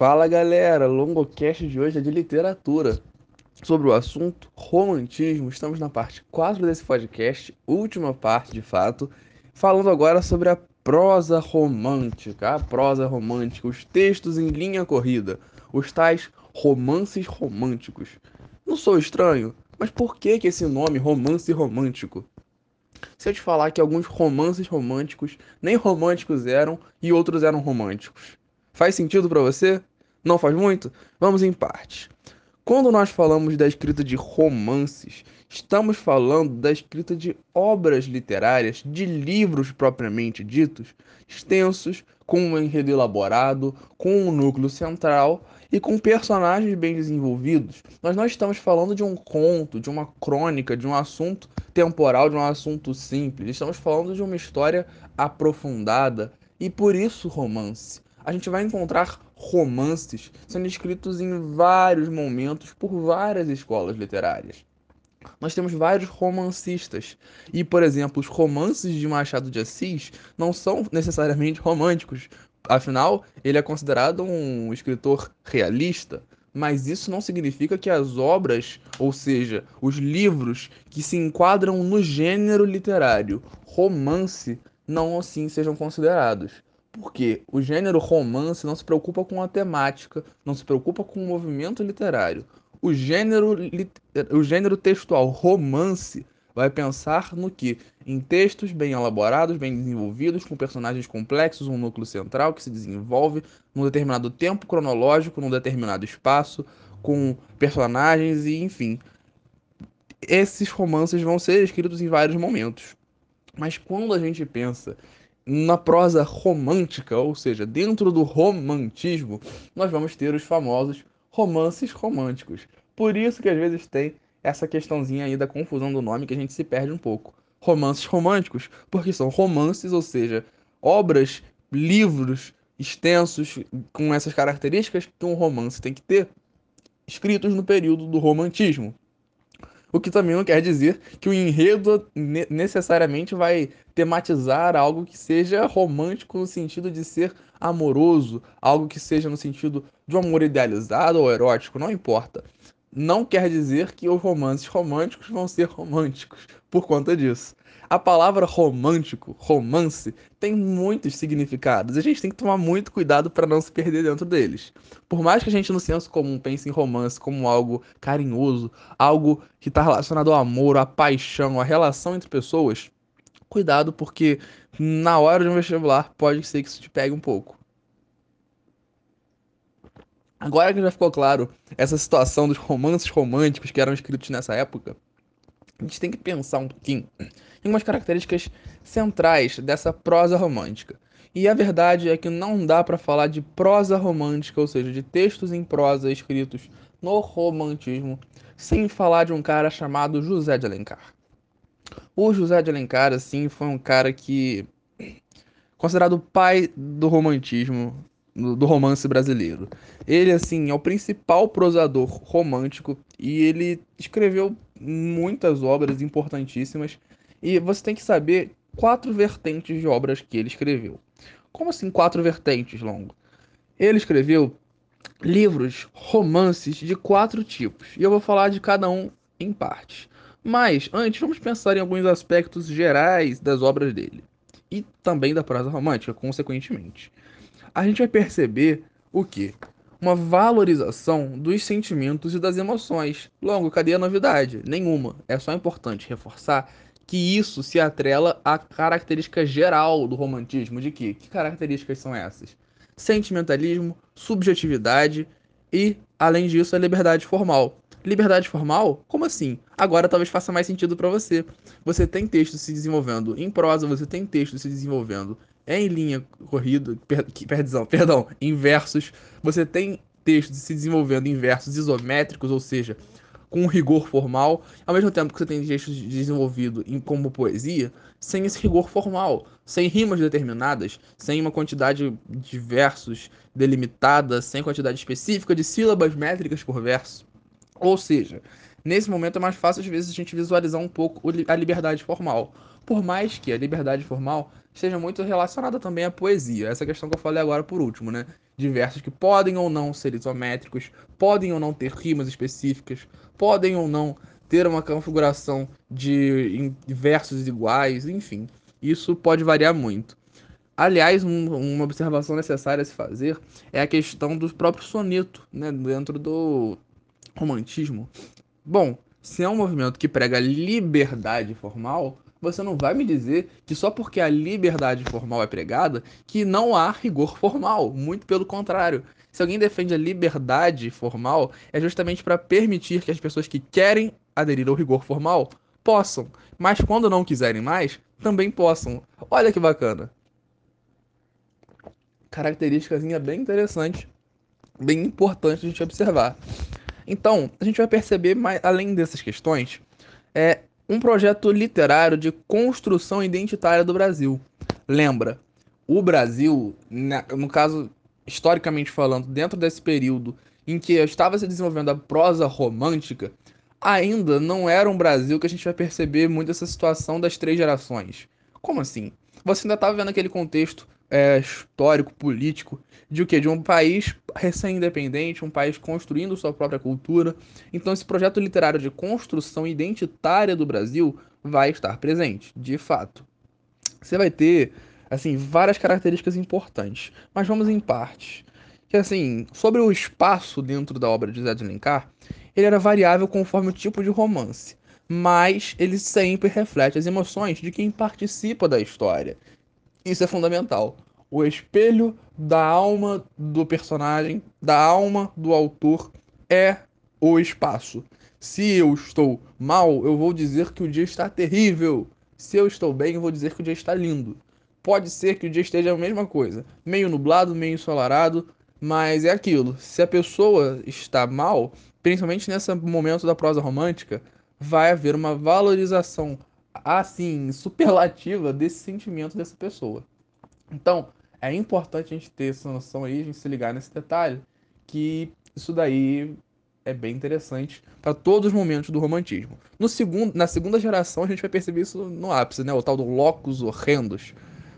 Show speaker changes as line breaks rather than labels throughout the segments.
Fala galera, longocast de hoje é de literatura. Sobre o assunto romantismo, estamos na parte 4 desse podcast, última parte de fato, falando agora sobre a prosa romântica, a prosa romântica, os textos em linha corrida, os tais romances românticos. Não sou estranho, mas por que, que esse nome romance romântico? Se eu te falar que alguns romances românticos nem românticos eram e outros eram românticos, faz sentido para você? Não faz muito? Vamos em partes. Quando nós falamos da escrita de romances, estamos falando da escrita de obras literárias, de livros propriamente ditos, extensos, com um enredo elaborado, com um núcleo central e com personagens bem desenvolvidos. Nós não estamos falando de um conto, de uma crônica, de um assunto temporal, de um assunto simples. Estamos falando de uma história aprofundada e por isso romance. A gente vai encontrar romances sendo escritos em vários momentos por várias escolas literárias. Nós temos vários romancistas. E, por exemplo, os romances de Machado de Assis não são necessariamente românticos. Afinal, ele é considerado um escritor realista. Mas isso não significa que as obras, ou seja, os livros que se enquadram no gênero literário romance, não assim sejam considerados. Porque o gênero romance não se preocupa com a temática, não se preocupa com o movimento literário. O gênero, o gênero textual romance vai pensar no que? Em textos bem elaborados, bem desenvolvidos, com personagens complexos, um núcleo central que se desenvolve num determinado tempo cronológico, num determinado espaço, com personagens e enfim. Esses romances vão ser escritos em vários momentos. Mas quando a gente pensa na prosa romântica, ou seja, dentro do romantismo, nós vamos ter os famosos romances românticos. Por isso que às vezes tem essa questãozinha aí da confusão do nome que a gente se perde um pouco. Romances românticos, porque são romances, ou seja, obras, livros extensos com essas características que um romance tem que ter, escritos no período do romantismo. O que também não quer dizer que o enredo necessariamente vai tematizar algo que seja romântico no sentido de ser amoroso, algo que seja no sentido de um amor idealizado ou erótico, não importa. Não quer dizer que os romances românticos vão ser românticos por conta disso. A palavra romântico, romance, tem muitos significados. A gente tem que tomar muito cuidado para não se perder dentro deles. Por mais que a gente no senso comum pense em romance como algo carinhoso, algo que está relacionado ao amor, à paixão, à relação entre pessoas, cuidado porque na hora de um vestibular pode ser que isso te pegue um pouco. Agora que já ficou claro essa situação dos romances românticos que eram escritos nessa época, a gente tem que pensar um pouquinho umas características centrais dessa prosa romântica. E a verdade é que não dá para falar de prosa romântica, ou seja, de textos em prosa escritos no romantismo, sem falar de um cara chamado José de Alencar. O José de Alencar, assim, foi um cara que considerado o pai do romantismo, do romance brasileiro. Ele, assim, é o principal prosador romântico e ele escreveu muitas obras importantíssimas e você tem que saber quatro vertentes de obras que ele escreveu. Como assim quatro vertentes, Longo? Ele escreveu livros, romances de quatro tipos. E eu vou falar de cada um em partes. Mas antes, vamos pensar em alguns aspectos gerais das obras dele. E também da prosa romântica, consequentemente. A gente vai perceber o que? uma valorização dos sentimentos e das emoções. Logo, cadê a novidade? Nenhuma. É só importante reforçar que isso se atrela à característica geral do romantismo. De que? Que características são essas? Sentimentalismo, subjetividade e, além disso, a liberdade formal. Liberdade formal? Como assim? Agora talvez faça mais sentido para você. Você tem texto se desenvolvendo em prosa, você tem texto se desenvolvendo em linha corrida, per, perdão, perdão, em versos. Você tem textos se desenvolvendo em versos isométricos, ou seja, com rigor formal, ao mesmo tempo que você tem textos desenvolvido em como poesia, sem esse rigor formal, sem rimas determinadas, sem uma quantidade de versos delimitada, sem quantidade específica de sílabas métricas por verso. Ou seja, nesse momento é mais fácil às vezes a gente visualizar um pouco a liberdade formal. Por mais que a liberdade formal esteja muito relacionada também à poesia. Essa questão que eu falei agora por último, né? De versos que podem ou não ser isométricos, podem ou não ter rimas específicas, podem ou não ter uma configuração de versos iguais, enfim, isso pode variar muito. Aliás, um, uma observação necessária a se fazer é a questão do próprio soneto, né, dentro do romantismo. Bom, se é um movimento que prega liberdade formal, você não vai me dizer que só porque a liberdade formal é pregada, que não há rigor formal. Muito pelo contrário. Se alguém defende a liberdade formal, é justamente para permitir que as pessoas que querem aderir ao rigor formal possam. Mas quando não quiserem mais, também possam. Olha que bacana características bem interessante, bem importante a gente observar. Então, a gente vai perceber, mais, além dessas questões, é um projeto literário de construção identitária do Brasil. Lembra, o Brasil, no caso, historicamente falando, dentro desse período em que estava se desenvolvendo a prosa romântica, ainda não era um Brasil que a gente vai perceber muito essa situação das três gerações. Como assim? Você ainda estava vendo aquele contexto é, histórico, político, de o quê? De um país recém-independente, um país construindo sua própria cultura. Então, esse projeto literário de construção identitária do Brasil vai estar presente, de fato. Você vai ter, assim, várias características importantes, mas vamos em partes. Que, assim, sobre o espaço dentro da obra de Zé de ele era variável conforme o tipo de romance, mas ele sempre reflete as emoções de quem participa da história. Isso é fundamental. O espelho da alma do personagem, da alma do autor, é o espaço. Se eu estou mal, eu vou dizer que o dia está terrível. Se eu estou bem, eu vou dizer que o dia está lindo. Pode ser que o dia esteja a mesma coisa, meio nublado, meio ensolarado, mas é aquilo. Se a pessoa está mal, principalmente nesse momento da prosa romântica, vai haver uma valorização assim, superlativa desse sentimento dessa pessoa. Então, é importante a gente ter essa noção aí, a gente se ligar nesse detalhe, que isso daí é bem interessante para todos os momentos do romantismo. No segundo, na segunda geração, a gente vai perceber isso no ápice, né? O tal do locus horrendos.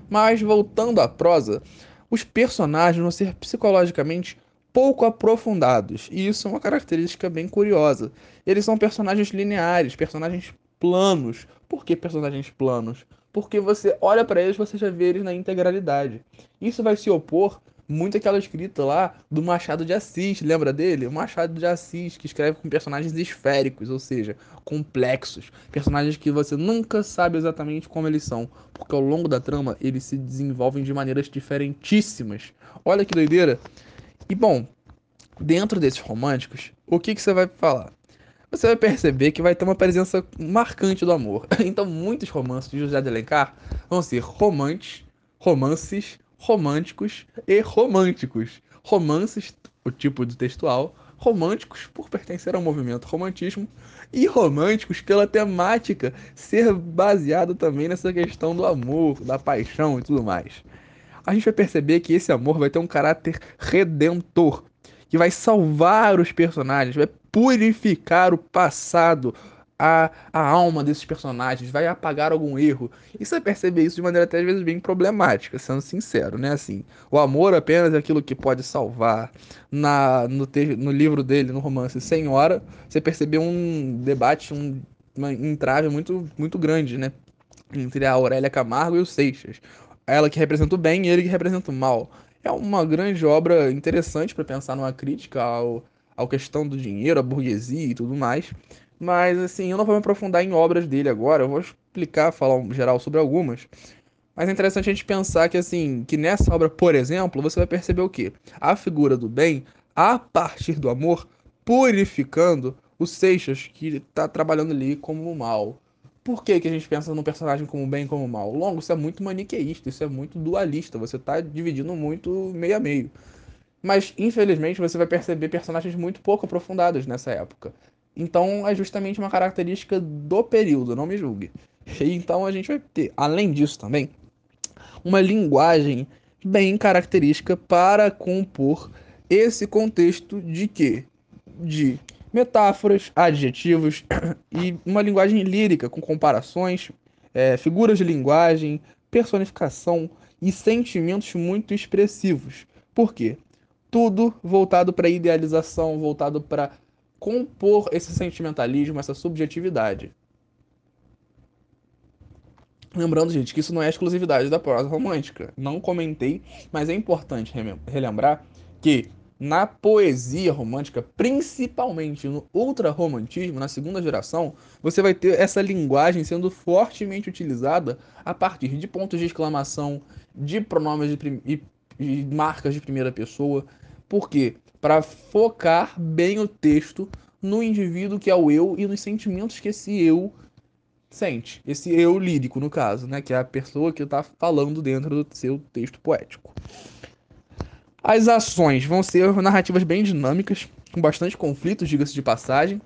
Mas voltando à prosa, os personagens vão ser psicologicamente pouco aprofundados, e isso é uma característica bem curiosa. Eles são personagens lineares, personagens planos. Por que personagens planos? Porque você olha para eles, você já vê eles na integralidade. Isso vai se opor muito àquela escrita lá do Machado de Assis, lembra dele? O Machado de Assis, que escreve com personagens esféricos, ou seja, complexos. Personagens que você nunca sabe exatamente como eles são, porque ao longo da trama eles se desenvolvem de maneiras diferentíssimas. Olha que doideira! E bom, dentro desses românticos, o que, que você vai falar? Você vai perceber que vai ter uma presença marcante do amor. Então, muitos romances de José de Alencar vão ser romances, romances, românticos e românticos. Romances, o tipo de textual, românticos por pertencer ao movimento romantismo e românticos pela temática ser baseado também nessa questão do amor, da paixão e tudo mais. A gente vai perceber que esse amor vai ter um caráter redentor, que vai salvar os personagens, vai purificar o passado, a, a alma desses personagens, vai apagar algum erro. E você percebe isso de maneira até às vezes bem problemática, sendo sincero, né? Assim, o amor apenas é aquilo que pode salvar. Na, no, te, no livro dele, no romance Senhora, você percebeu um debate, um, uma entrave muito, muito grande, né? Entre a Aurélia Camargo e o Seixas. Ela que representa o bem e ele que representa o mal. É uma grande obra interessante para pensar numa crítica ao, a questão do dinheiro, a burguesia e tudo mais. Mas assim, eu não vou me aprofundar em obras dele agora, eu vou explicar, falar um geral sobre algumas. Mas é interessante a gente pensar que assim, que nessa obra, por exemplo, você vai perceber o quê? A figura do bem, a partir do amor, purificando o Seixas, que está trabalhando ali como o mal. Por que, que a gente pensa no personagem como bem e como mal? Longo, isso é muito maniqueísta, isso é muito dualista, você está dividindo muito meio a meio. Mas, infelizmente, você vai perceber personagens muito pouco aprofundados nessa época. Então, é justamente uma característica do período, não me julgue. E então a gente vai ter, além disso também, uma linguagem bem característica para compor esse contexto de quê? De metáforas, adjetivos e uma linguagem lírica com comparações, é, figuras de linguagem, personificação e sentimentos muito expressivos. Por quê? Tudo voltado para idealização, voltado para compor esse sentimentalismo, essa subjetividade. Lembrando, gente, que isso não é exclusividade da prosa romântica. Não comentei, mas é importante relembrar que na poesia romântica, principalmente no ultra-romantismo, na segunda geração, você vai ter essa linguagem sendo fortemente utilizada a partir de pontos de exclamação, de pronomes de e marcas de primeira pessoa. Por quê? Para focar bem o texto no indivíduo que é o eu e nos sentimentos que esse eu sente. Esse eu lírico, no caso, né? Que é a pessoa que está falando dentro do seu texto poético. As ações vão ser narrativas bem dinâmicas, com bastante conflitos, diga-se de passagem.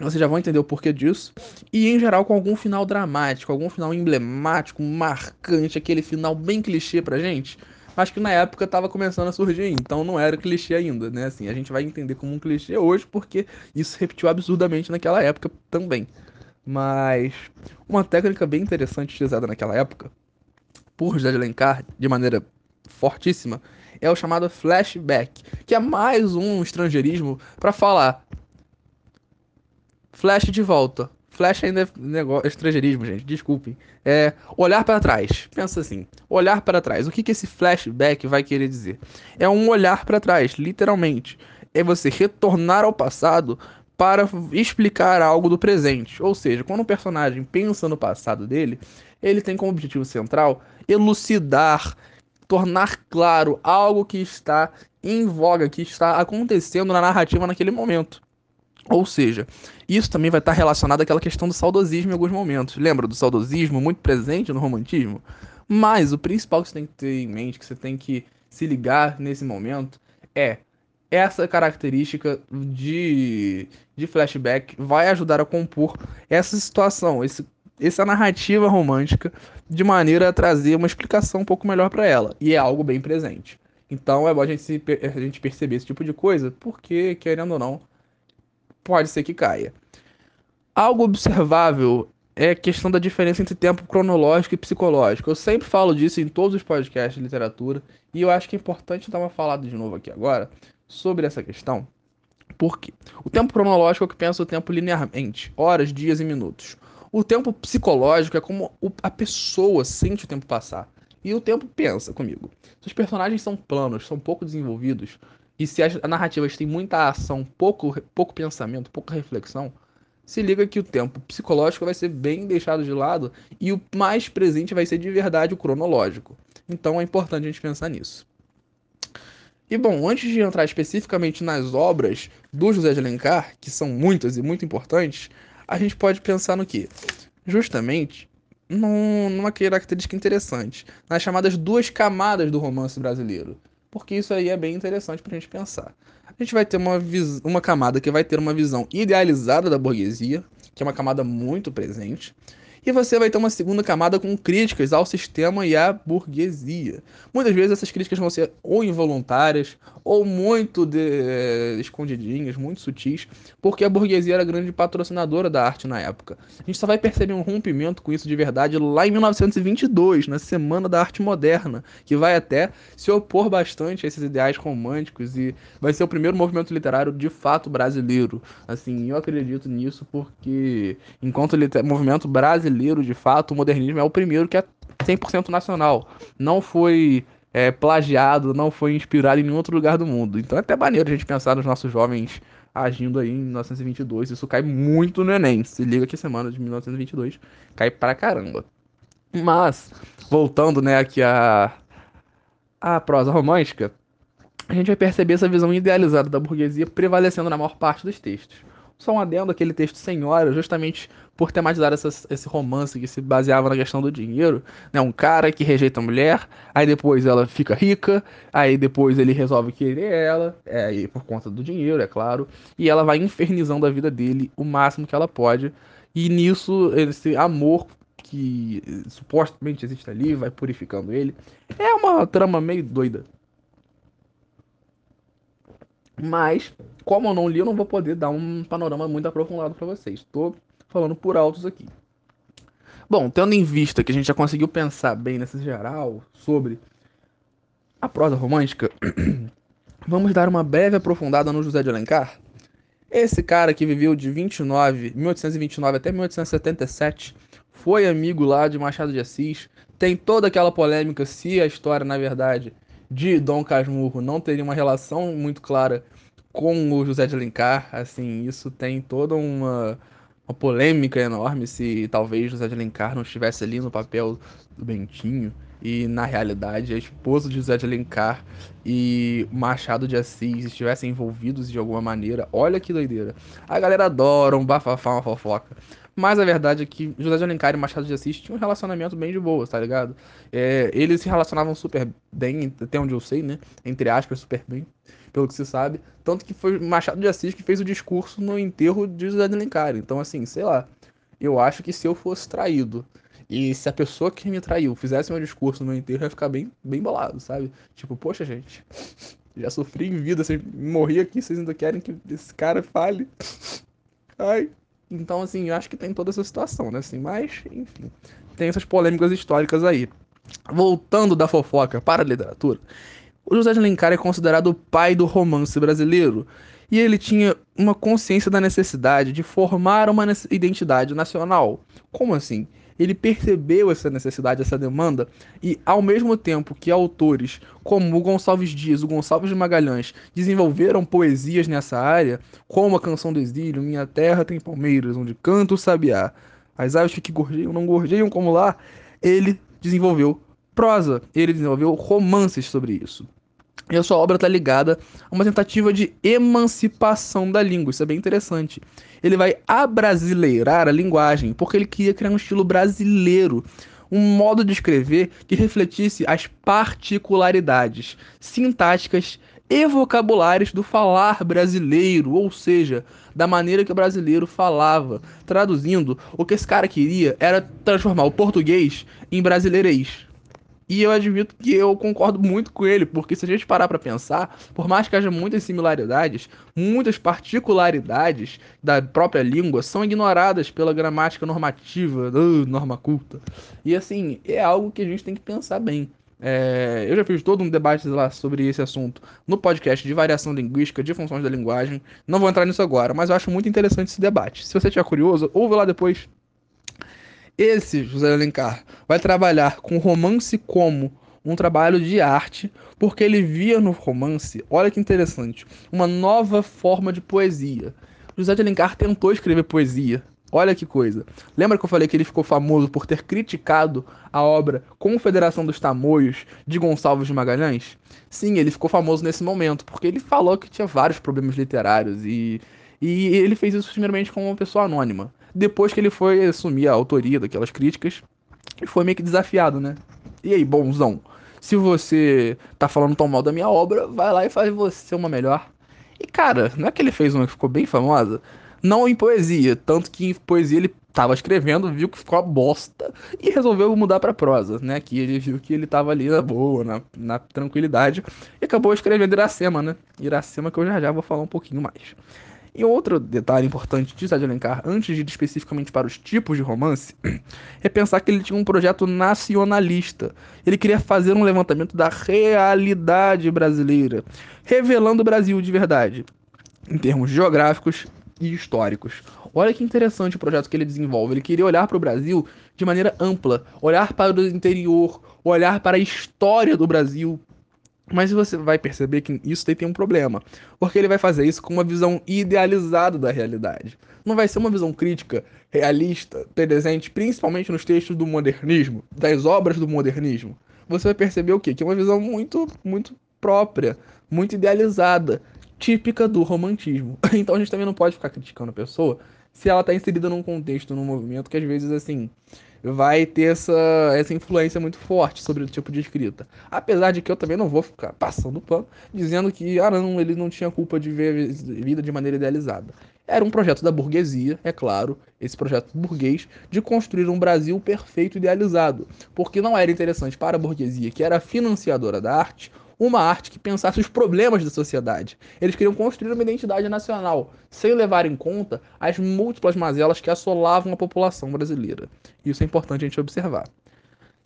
Vocês já vão entender o porquê disso. E em geral com algum final dramático, algum final emblemático, marcante, aquele final bem clichê pra gente. Mas que na época estava começando a surgir, então não era clichê ainda, né? Assim, a gente vai entender como um clichê hoje, porque isso repetiu absurdamente naquela época também. Mas uma técnica bem interessante utilizada naquela época por José de Alencar, de maneira fortíssima, é o chamado flashback, que é mais um estrangeirismo para falar flash de volta. Flash ainda é negócio, estrangeirismo, gente, desculpem. É olhar para trás. Pensa assim, olhar para trás. O que, que esse flashback vai querer dizer? É um olhar para trás, literalmente. É você retornar ao passado para explicar algo do presente. Ou seja, quando um personagem pensa no passado dele, ele tem como objetivo central elucidar tornar claro algo que está em voga, que está acontecendo na narrativa naquele momento. Ou seja, isso também vai estar relacionado àquela questão do saudosismo em alguns momentos. Lembra do saudosismo muito presente no romantismo? Mas o principal que você tem que ter em mente, que você tem que se ligar nesse momento, é essa característica de, de flashback vai ajudar a compor essa situação, esse essa narrativa romântica de maneira a trazer uma explicação um pouco melhor para ela. E é algo bem presente. Então é bom a gente, se, a gente perceber esse tipo de coisa, porque, querendo ou não, pode ser que caia. Algo observável é a questão da diferença entre tempo cronológico e psicológico. Eu sempre falo disso em todos os podcasts de literatura, e eu acho que é importante dar uma falada de novo aqui agora sobre essa questão. Porque o tempo cronológico é o que pensa o tempo linearmente, horas, dias e minutos. O tempo psicológico é como a pessoa sente o tempo passar. E o tempo pensa comigo. Se os personagens são planos, são pouco desenvolvidos, e se as narrativas têm muita ação, pouco, pouco pensamento, pouca reflexão, se liga que o tempo psicológico vai ser bem deixado de lado e o mais presente vai ser de verdade o cronológico. Então é importante a gente pensar nisso. E bom, antes de entrar especificamente nas obras do José de Alencar, que são muitas e muito importantes, a gente pode pensar no que? Justamente num, numa característica interessante, nas chamadas duas camadas do romance brasileiro. Porque isso aí é bem interessante para a gente pensar. A gente vai ter uma, uma camada que vai ter uma visão idealizada da burguesia, que é uma camada muito presente, e você vai ter uma segunda camada com críticas ao sistema e à burguesia. Muitas vezes essas críticas vão ser ou involuntárias ou muito de, eh, escondidinhas, muito sutis, porque a burguesia era a grande patrocinadora da arte na época. A gente só vai perceber um rompimento com isso de verdade lá em 1922, na Semana da Arte Moderna, que vai até se opor bastante a esses ideais românticos e vai ser o primeiro movimento literário de fato brasileiro. Assim, eu acredito nisso porque enquanto movimento brasileiro, de fato, o modernismo é o primeiro que é 100% nacional. Não foi é, plagiado, não foi inspirado em nenhum outro lugar do mundo. Então é até maneiro a gente pensar nos nossos jovens agindo aí em 1922. Isso cai muito no Enem. Se liga que semana de 1922 cai pra caramba. Mas, voltando né, aqui a, a prosa romântica, a gente vai perceber essa visão idealizada da burguesia prevalecendo na maior parte dos textos. Só um adendo aquele texto Senhora, justamente por tematizar essa, esse romance que se baseava na questão do dinheiro, né? Um cara que rejeita a mulher, aí depois ela fica rica, aí depois ele resolve querer ela, é, por conta do dinheiro, é claro, e ela vai infernizando a vida dele o máximo que ela pode, e nisso esse amor que supostamente existe ali vai purificando ele. É uma trama meio doida. Mas, como eu não li, eu não vou poder dar um panorama muito aprofundado para vocês. Estou falando por altos aqui. Bom, tendo em vista que a gente já conseguiu pensar bem nesse geral sobre a prosa romântica, vamos dar uma breve aprofundada no José de Alencar? Esse cara que viveu de 29, 1829 até 1877, foi amigo lá de Machado de Assis, tem toda aquela polêmica se a história, na verdade, de Dom Casmurro não teria uma relação muito clara com o José de Alencar, assim, isso tem toda uma, uma polêmica enorme se talvez José de Alencar não estivesse ali no papel do Bentinho e na realidade a esposa de José de Alencar e Machado de Assis estivessem envolvidos de alguma maneira. Olha que doideira. A galera adora um bafafá, uma fofoca. Mas a verdade é que José de Alencar e Machado de Assis tinham um relacionamento bem de boa, tá ligado? É, eles se relacionavam super bem, até onde eu sei, né? Entre aspas, super bem, pelo que se sabe. Tanto que foi Machado de Assis que fez o discurso no enterro de José de Alencar. Então, assim, sei lá. Eu acho que se eu fosse traído e se a pessoa que me traiu fizesse meu discurso no enterro, eu ia ficar bem, bem bolado, sabe? Tipo, poxa, gente, já sofri em vida, vocês morri aqui, vocês ainda querem que esse cara fale. Ai. Então, assim, eu acho que tem toda essa situação, né? Assim, mas, enfim, tem essas polêmicas históricas aí. Voltando da fofoca para a literatura, o José de Alencar é considerado o pai do romance brasileiro e ele tinha uma consciência da necessidade de formar uma identidade nacional. Como assim? Ele percebeu essa necessidade, essa demanda, e ao mesmo tempo que autores como o Gonçalves Dias, o Gonçalves de Magalhães desenvolveram poesias nessa área, como a Canção do Exílio, Minha Terra tem Palmeiras, onde canta o sabiá, as aves que gorjeiam não gorjeiam como lá, ele desenvolveu prosa, ele desenvolveu romances sobre isso. E a sua obra está ligada a uma tentativa de emancipação da língua. Isso é bem interessante. Ele vai abrasileirar a linguagem, porque ele queria criar um estilo brasileiro, um modo de escrever que refletisse as particularidades sintáticas e vocabulários do falar brasileiro, ou seja, da maneira que o brasileiro falava. Traduzindo, o que esse cara queria era transformar o português em brasileirês. E eu admito que eu concordo muito com ele, porque se a gente parar para pensar, por mais que haja muitas similaridades, muitas particularidades da própria língua são ignoradas pela gramática normativa, uh, norma culta. E assim, é algo que a gente tem que pensar bem. É, eu já fiz todo um debate lá sobre esse assunto no podcast de variação linguística, de funções da linguagem. Não vou entrar nisso agora, mas eu acho muito interessante esse debate. Se você estiver curioso, ouve lá depois esse José Alencar vai trabalhar com romance como um trabalho de arte, porque ele via no romance, olha que interessante, uma nova forma de poesia. José de Alencar tentou escrever poesia. Olha que coisa. Lembra que eu falei que ele ficou famoso por ter criticado a obra Confederação dos Tamoios de Gonçalves de Magalhães? Sim, ele ficou famoso nesse momento, porque ele falou que tinha vários problemas literários e, e ele fez isso primeiramente como uma pessoa anônima depois que ele foi assumir a autoria daquelas críticas e foi meio que desafiado, né? E aí, bonzão, se você tá falando tão mal da minha obra, vai lá e faz você uma melhor. E cara, não é que ele fez uma que ficou bem famosa? Não em poesia, tanto que em poesia ele tava escrevendo, viu que ficou uma bosta e resolveu mudar para prosa, né? Que ele viu que ele tava ali na boa, na, na tranquilidade e acabou escrevendo Iracema, né? Iracema que eu já já vou falar um pouquinho mais. E outro detalhe importante de Zé de Alencar, antes de ir especificamente para os tipos de romance, é pensar que ele tinha um projeto nacionalista. Ele queria fazer um levantamento da realidade brasileira, revelando o Brasil de verdade, em termos geográficos e históricos. Olha que interessante o projeto que ele desenvolve. Ele queria olhar para o Brasil de maneira ampla, olhar para o interior, olhar para a história do Brasil, mas você vai perceber que isso tem um problema, porque ele vai fazer isso com uma visão idealizada da realidade. Não vai ser uma visão crítica, realista, presente principalmente nos textos do modernismo, das obras do modernismo. Você vai perceber o quê? Que é uma visão muito, muito própria, muito idealizada, típica do romantismo. Então a gente também não pode ficar criticando a pessoa se ela está inserida num contexto, num movimento que às vezes assim vai ter essa, essa influência muito forte sobre o tipo de escrita. Apesar de que eu também não vou ficar passando pano dizendo que, ah não, ele não tinha culpa de ver vida de maneira idealizada. Era um projeto da burguesia, é claro, esse projeto burguês, de construir um Brasil perfeito idealizado. Porque não era interessante para a burguesia, que era financiadora da arte, uma arte que pensasse os problemas da sociedade. Eles queriam construir uma identidade nacional, sem levar em conta as múltiplas mazelas que assolavam a população brasileira. Isso é importante a gente observar.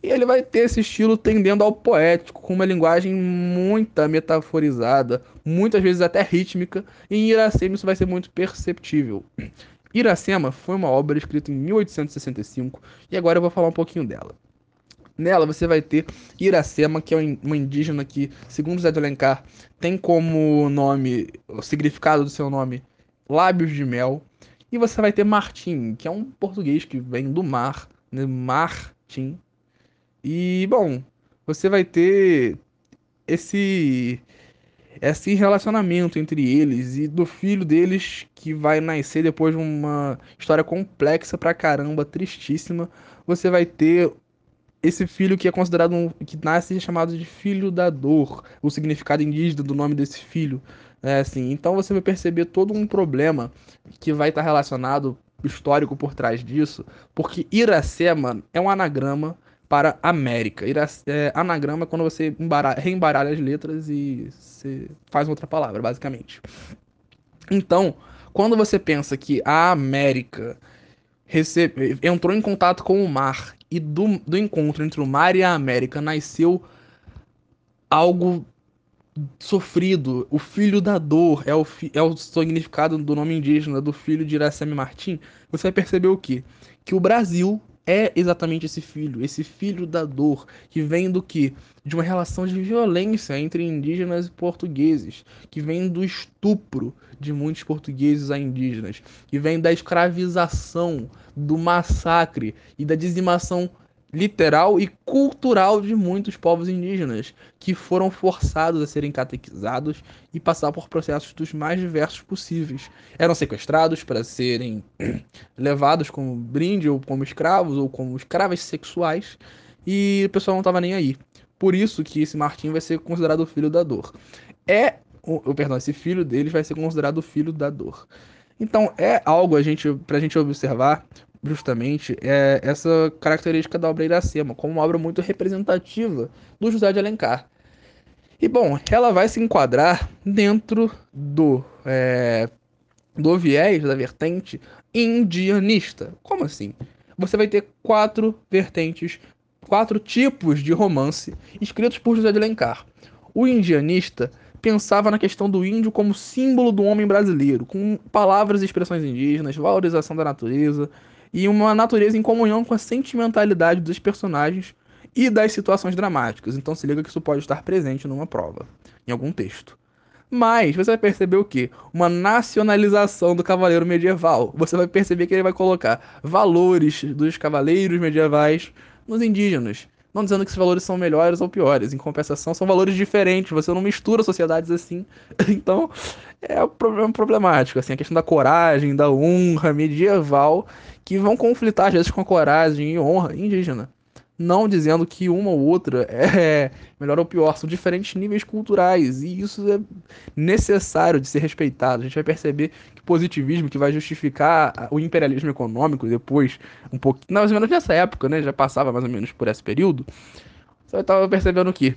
E ele vai ter esse estilo tendendo ao poético, com uma linguagem muito metaforizada, muitas vezes até rítmica, e em Iracema isso vai ser muito perceptível. Iracema foi uma obra escrita em 1865 e agora eu vou falar um pouquinho dela. Nela você vai ter Iracema, que é uma indígena que, segundo Zé de Alencar, tem como nome, o significado do seu nome, lábios de mel. E você vai ter Martim, que é um português que vem do mar, né? Martim. E, bom, você vai ter esse esse relacionamento entre eles e do filho deles que vai nascer depois de uma história complexa pra caramba, tristíssima. Você vai ter esse filho que é considerado um, que nasce chamado de filho da dor, o significado indígena do nome desse filho. É assim, então você vai perceber todo um problema que vai estar relacionado histórico por trás disso, porque Iracema é um anagrama para América. Irac é, anagrama é quando você reembaralha as letras e você faz outra palavra, basicamente. Então, quando você pensa que a América entrou em contato com o mar e do, do encontro entre o mar e a América nasceu algo sofrido, o filho da dor, é o, é o significado do nome indígena do filho de Iracema Martim, você vai perceber o quê? Que o Brasil é exatamente esse filho, esse filho da dor, que vem do que? De uma relação de violência entre indígenas e portugueses, que vem do estupro de muitos portugueses a indígenas, que vem da escravização, do massacre e da dizimação literal e cultural de muitos povos indígenas que foram forçados a serem catequizados e passar por processos dos mais diversos possíveis. Eram sequestrados para serem levados como brinde ou como escravos ou como escravas sexuais e o pessoal não estava nem aí. Por isso que esse Martim vai ser considerado o filho da dor. É, o, perdão, esse filho deles vai ser considerado o filho da dor. Então é algo a gente, pra gente observar justamente é essa característica da obra Iracema, como uma obra muito representativa do José de Alencar. E bom, ela vai se enquadrar dentro do, é, do viés, da vertente indianista. Como assim? Você vai ter quatro vertentes, quatro tipos de romance escritos por José de Alencar. O indianista pensava na questão do índio como símbolo do homem brasileiro, com palavras e expressões indígenas, valorização da natureza, e uma natureza em comunhão com a sentimentalidade dos personagens e das situações dramáticas. Então se liga que isso pode estar presente numa prova, em algum texto. Mas você vai perceber o que? Uma nacionalização do cavaleiro medieval. Você vai perceber que ele vai colocar valores dos cavaleiros medievais nos indígenas. Não dizendo que esses valores são melhores ou piores. Em compensação, são valores diferentes. Você não mistura sociedades assim. Então, é um problema problemático. Assim, a questão da coragem, da honra medieval, que vão conflitar às vezes com a coragem e honra indígena. Não dizendo que uma ou outra é melhor ou pior, são diferentes níveis culturais e isso é necessário de ser respeitado. A gente vai perceber que positivismo que vai justificar o imperialismo econômico depois, um pouco, mais ou menos nessa época, né, já passava mais ou menos por esse período. Você estava percebendo que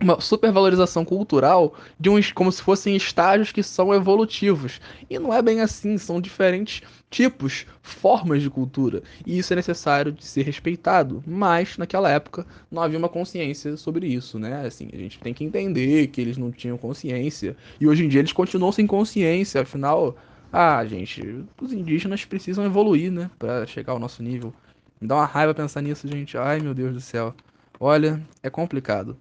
uma supervalorização cultural de uns como se fossem estágios que são evolutivos. E não é bem assim, são diferentes tipos, formas de cultura, e isso é necessário de ser respeitado. Mas naquela época não havia uma consciência sobre isso, né? Assim, a gente tem que entender que eles não tinham consciência, e hoje em dia eles continuam sem consciência, afinal, ah, gente, os indígenas precisam evoluir, né, para chegar ao nosso nível. Me dá uma raiva pensar nisso, gente. Ai, meu Deus do céu. Olha, é complicado.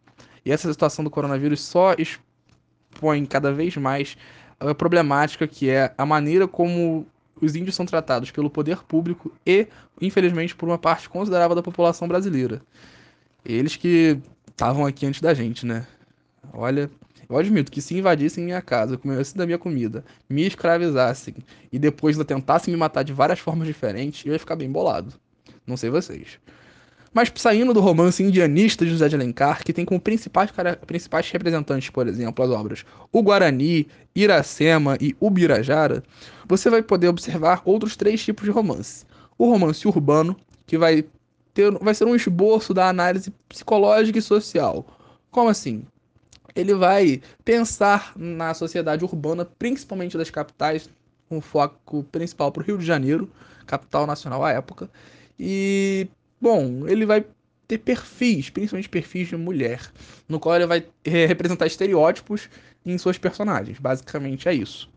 E essa situação do coronavírus só expõe cada vez mais a problemática que é a maneira como os índios são tratados pelo poder público e, infelizmente, por uma parte considerável da população brasileira. Eles que estavam aqui antes da gente, né? Olha, eu admito que se invadissem minha casa, comessem da minha comida, me escravizassem e depois ainda tentassem me matar de várias formas diferentes, eu ia ficar bem bolado. Não sei vocês. Mas saindo do romance indianista de José de Alencar, que tem como principais, principais representantes, por exemplo, as obras O Guarani, Iracema e Ubirajara, você vai poder observar outros três tipos de romance. O romance urbano, que vai, ter, vai ser um esboço da análise psicológica e social. Como assim? Ele vai pensar na sociedade urbana, principalmente das capitais, com foco principal para o Rio de Janeiro, capital nacional à época, e Bom, ele vai ter perfis, principalmente perfis de mulher, no qual ele vai representar estereótipos em suas personagens. Basicamente é isso.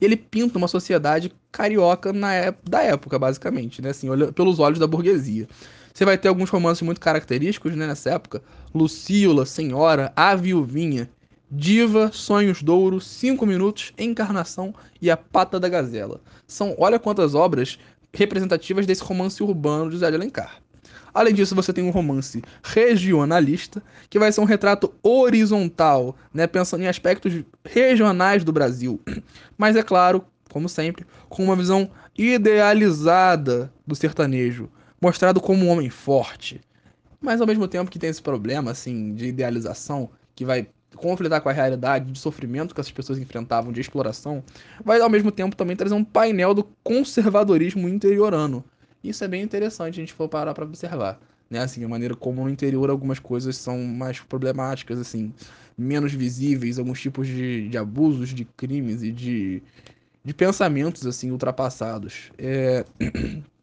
Ele pinta uma sociedade carioca na época, da época, basicamente, né? Assim, pelos olhos da burguesia. Você vai ter alguns romances muito característicos né, nessa época. Lucila, Senhora, A Viuvinha, Diva, Sonhos Douro, Cinco Minutos, Encarnação e A Pata da Gazela. São, olha quantas obras representativas desse romance urbano de Zé de Alencar. Além disso, você tem um romance regionalista, que vai ser um retrato horizontal, né, pensando em aspectos regionais do Brasil. Mas é claro, como sempre, com uma visão idealizada do sertanejo, mostrado como um homem forte. Mas ao mesmo tempo que tem esse problema assim de idealização que vai conflitar com a realidade de sofrimento que essas pessoas enfrentavam, de exploração, vai ao mesmo tempo também trazer um painel do conservadorismo interiorano. Isso é bem interessante a gente for parar para observar, né? Assim, a maneira como no interior algumas coisas são mais problemáticas, assim, menos visíveis, alguns tipos de, de abusos, de crimes e de, de pensamentos, assim, ultrapassados. É...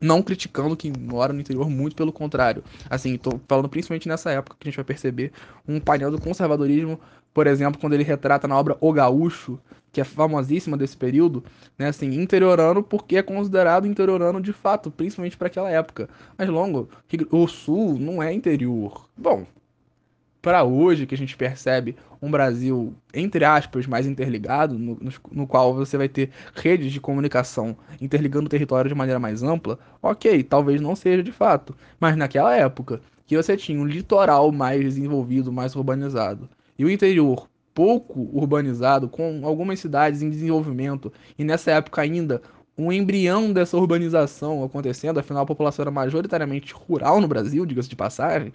não criticando quem mora no interior, muito pelo contrário. Assim, tô falando principalmente nessa época que a gente vai perceber um painel do conservadorismo, por exemplo, quando ele retrata na obra O Gaúcho, que é famosíssima desse período, né, assim, interiorano porque é considerado interiorano de fato, principalmente para aquela época. Mas longo, o sul não é interior. Bom, para hoje, que a gente percebe um Brasil, entre aspas, mais interligado, no, no, no, qual você vai ter redes de comunicação interligando o território de maneira mais ampla, ok, talvez não seja de fato. Mas naquela época, que você tinha um litoral mais desenvolvido, mais urbanizado, e o interior pouco urbanizado, com algumas cidades em desenvolvimento, e nessa época ainda um embrião dessa urbanização acontecendo, afinal a população era majoritariamente rural no Brasil, diga-se de passagem,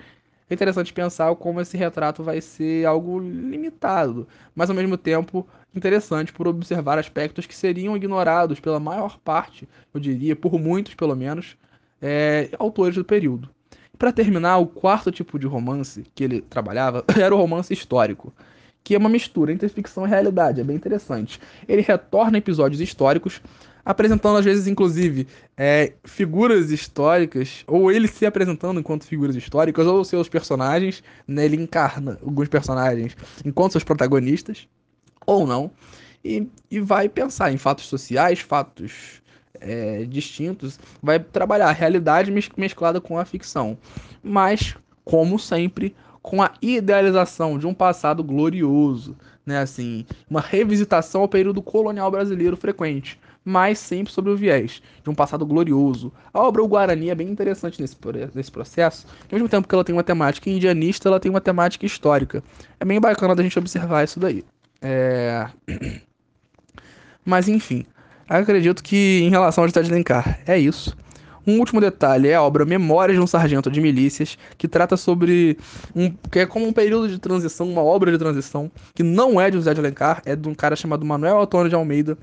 é interessante pensar como esse retrato vai ser algo limitado, mas ao mesmo tempo interessante por observar aspectos que seriam ignorados pela maior parte, eu diria, por muitos pelo menos, é, autores do período. Para terminar, o quarto tipo de romance que ele trabalhava era o romance histórico, que é uma mistura entre ficção e realidade, é bem interessante. Ele retorna episódios históricos apresentando às vezes, inclusive, é, figuras históricas, ou ele se apresentando enquanto figuras históricas, ou seus personagens, né, ele encarna alguns personagens enquanto seus protagonistas, ou não, e, e vai pensar em fatos sociais, fatos é, distintos, vai trabalhar a realidade mesclada com a ficção, mas, como sempre, com a idealização de um passado glorioso, né, assim, uma revisitação ao período colonial brasileiro frequente, mas sempre sobre o viés de um passado glorioso. A obra O Guarani é bem interessante nesse, nesse processo, ao mesmo tempo que ela tem uma temática indianista, ela tem uma temática histórica. É bem bacana da gente observar isso daí. É... Mas enfim, acredito que em relação ao José de Alencar, é isso. Um último detalhe é a obra Memórias de um Sargento de Milícias, que trata sobre um que é como um período de transição, uma obra de transição, que não é de José de Alencar, é de um cara chamado Manuel Antônio de Almeida,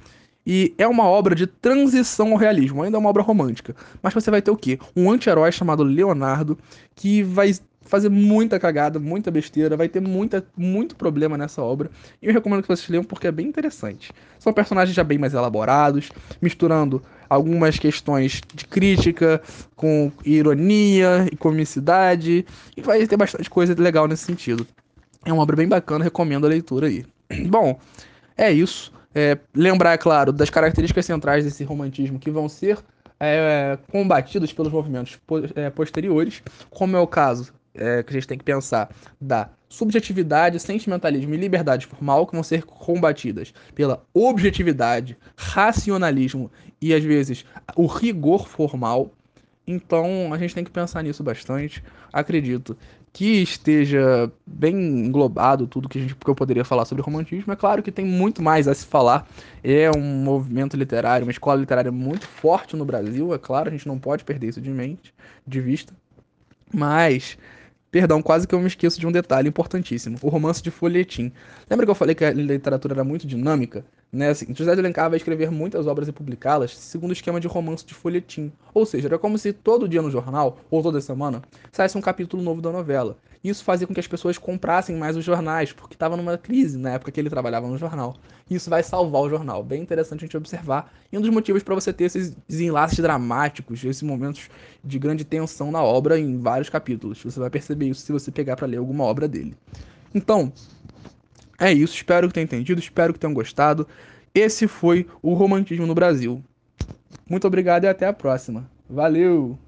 e é uma obra de transição ao realismo, ainda é uma obra romântica. Mas você vai ter o quê? Um anti-herói chamado Leonardo, que vai fazer muita cagada, muita besteira, vai ter muita, muito problema nessa obra. E eu recomendo que vocês leiam porque é bem interessante. São personagens já bem mais elaborados, misturando algumas questões de crítica com ironia e comicidade, e vai ter bastante coisa legal nesse sentido. É uma obra bem bacana, recomendo a leitura aí. Bom, é isso. É, lembrar, é claro, das características centrais desse romantismo que vão ser é, combatidos pelos movimentos é, posteriores, como é o caso é, que a gente tem que pensar da subjetividade, sentimentalismo e liberdade formal, que vão ser combatidas pela objetividade, racionalismo e às vezes o rigor formal. Então a gente tem que pensar nisso bastante. Acredito que esteja bem englobado tudo que, a gente, que eu poderia falar sobre romantismo. É claro que tem muito mais a se falar. É um movimento literário, uma escola literária muito forte no Brasil, é claro, a gente não pode perder isso de mente, de vista. Mas, perdão, quase que eu me esqueço de um detalhe importantíssimo: o romance de folhetim. Lembra que eu falei que a literatura era muito dinâmica? Né, assim, José de Alencar vai escrever muitas obras e publicá-las segundo o esquema de romance de folhetim. Ou seja, era como se todo dia no jornal, ou toda semana, saísse um capítulo novo da novela. Isso fazia com que as pessoas comprassem mais os jornais, porque estava numa crise na época que ele trabalhava no jornal. E isso vai salvar o jornal. Bem interessante a gente observar. E um dos motivos para você ter esses enlaces dramáticos, esses momentos de grande tensão na obra em vários capítulos. Você vai perceber isso se você pegar para ler alguma obra dele. Então, é isso, espero que tenham entendido, espero que tenham gostado. Esse foi o Romantismo no Brasil. Muito obrigado e até a próxima. Valeu!